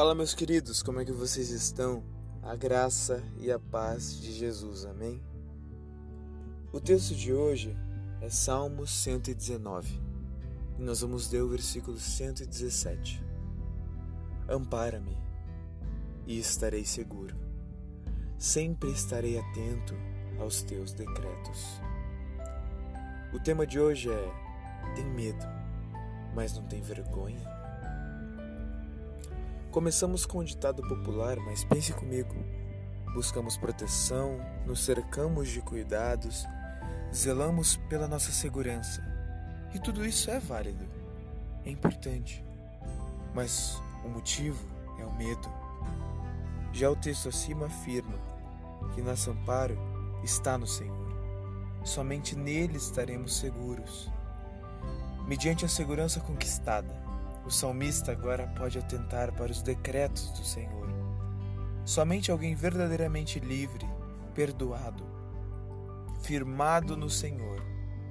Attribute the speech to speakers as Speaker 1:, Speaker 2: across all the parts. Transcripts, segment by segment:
Speaker 1: Fala, meus queridos, como é que vocês estão? A graça e a paz de Jesus, amém? O texto de hoje é Salmo 119 e nós vamos ler o versículo 117. Ampara-me e estarei seguro, sempre estarei atento aos teus decretos. O tema de hoje é: tem medo, mas não tem vergonha? Começamos com um ditado popular, mas pense comigo. Buscamos proteção, nos cercamos de cuidados, zelamos pela nossa segurança. E tudo isso é válido, é importante. Mas o motivo é o medo. Já o texto acima afirma que nosso amparo está no Senhor. Somente nele estaremos seguros. Mediante a segurança conquistada, o salmista agora pode atentar para os decretos do Senhor. Somente alguém verdadeiramente livre, perdoado, firmado no Senhor,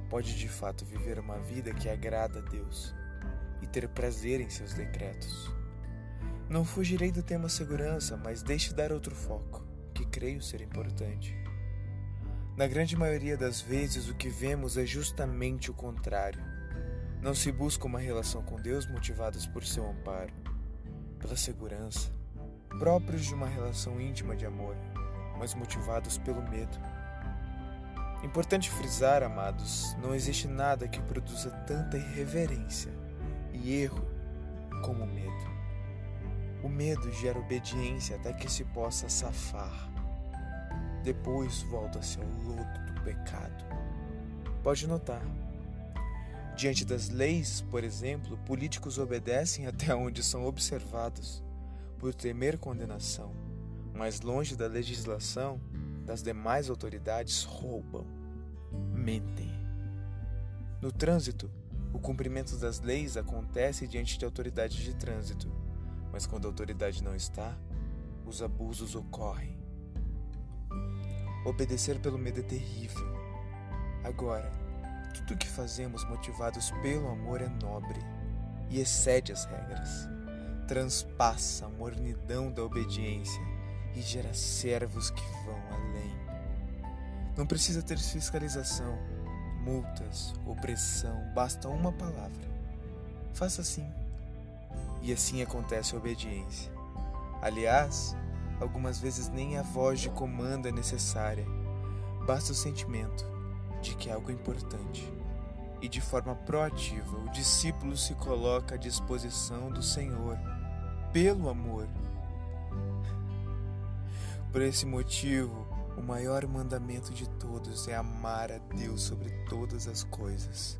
Speaker 1: pode de fato viver uma vida que agrada a Deus e ter prazer em seus decretos. Não fugirei do tema segurança, mas deixe dar outro foco, que creio ser importante. Na grande maioria das vezes, o que vemos é justamente o contrário não se busca uma relação com Deus motivadas por seu amparo, pela segurança, próprios de uma relação íntima de amor, mas motivados pelo medo. Importante frisar, amados, não existe nada que produza tanta irreverência e erro como o medo. O medo gera obediência até que se possa safar. Depois volta-se ao lodo do pecado. Pode notar, Diante das leis, por exemplo, políticos obedecem até onde são observados, por temer condenação, mas longe da legislação, das demais autoridades roubam, mentem. No trânsito, o cumprimento das leis acontece diante de autoridade de trânsito, mas quando a autoridade não está, os abusos ocorrem. Obedecer pelo medo é terrível. Agora, tudo que fazemos motivados pelo amor é nobre e excede as regras. Transpassa a mornidão da obediência e gera servos que vão além. Não precisa ter fiscalização, multas, opressão, basta uma palavra. Faça assim. E assim acontece a obediência. Aliás, algumas vezes nem a voz de comando é necessária, basta o sentimento de que é algo importante. E de forma proativa, o discípulo se coloca à disposição do Senhor, pelo amor. Por esse motivo, o maior mandamento de todos é amar a Deus sobre todas as coisas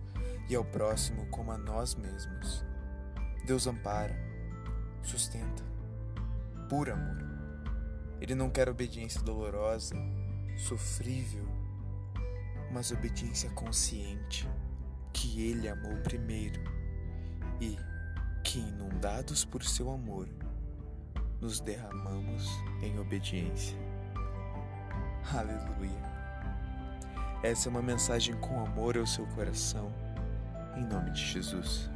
Speaker 1: e ao próximo como a nós mesmos. Deus ampara, sustenta, por amor. Ele não quer obediência dolorosa, sofrível, mas obediência consciente, que Ele amou primeiro e que, inundados por seu amor, nos derramamos em obediência. Aleluia! Essa é uma mensagem com amor ao seu coração, em nome de Jesus.